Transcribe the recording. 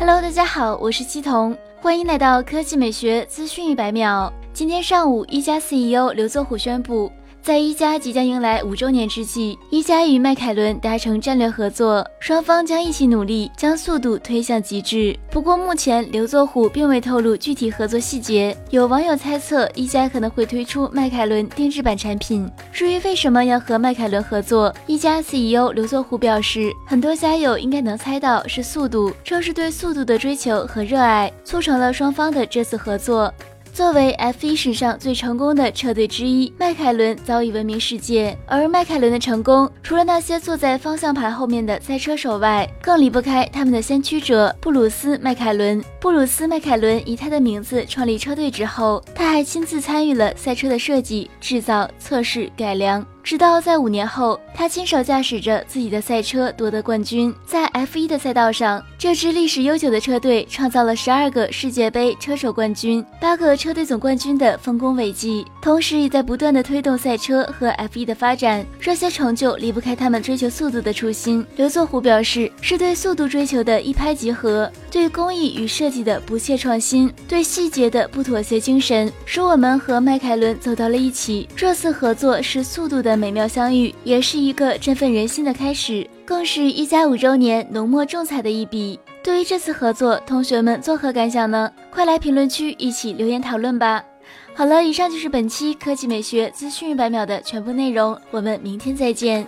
Hello，大家好，我是七童，欢迎来到科技美学资讯一百秒。今天上午，一加 CEO 刘作虎宣布。在一加即将迎来五周年之际，一加与迈凯伦达成战略合作，双方将一起努力将速度推向极致。不过，目前刘作虎并未透露具体合作细节。有网友猜测，一加可能会推出迈凯伦定制版产品。至于为什么要和迈凯伦合作，一加 CEO 刘作虎表示，很多家友应该能猜到是速度，正是对速度的追求和热爱，促成了双方的这次合作。作为 F1 史上最成功的车队之一，迈凯伦早已闻名世界。而迈凯伦的成功，除了那些坐在方向盘后面的赛车手外，更离不开他们的先驱者布鲁斯·迈凯伦。布鲁斯·迈凯伦以他的名字创立车队之后，他还亲自参与了赛车的设计、制造、测试、改良。直到在五年后，他亲手驾驶着自己的赛车夺得冠军。在 F1 的赛道上，这支历史悠久的车队创造了十二个世界杯车手冠军、八个车队总冠军的丰功伟绩，同时也在不断的推动赛车和 F1 的发展。这些成就离不开他们追求速度的初心。刘作虎表示，是对速度追求的一拍即合，对工艺与设计的不懈创新，对细节的不妥协精神，使我们和迈凯伦走到了一起。这次合作是速度的。的美妙相遇，也是一个振奋人心的开始，更是一家五周年浓墨重彩的一笔。对于这次合作，同学们作何感想呢？快来评论区一起留言讨论吧！好了，以上就是本期科技美学资讯一百秒的全部内容，我们明天再见。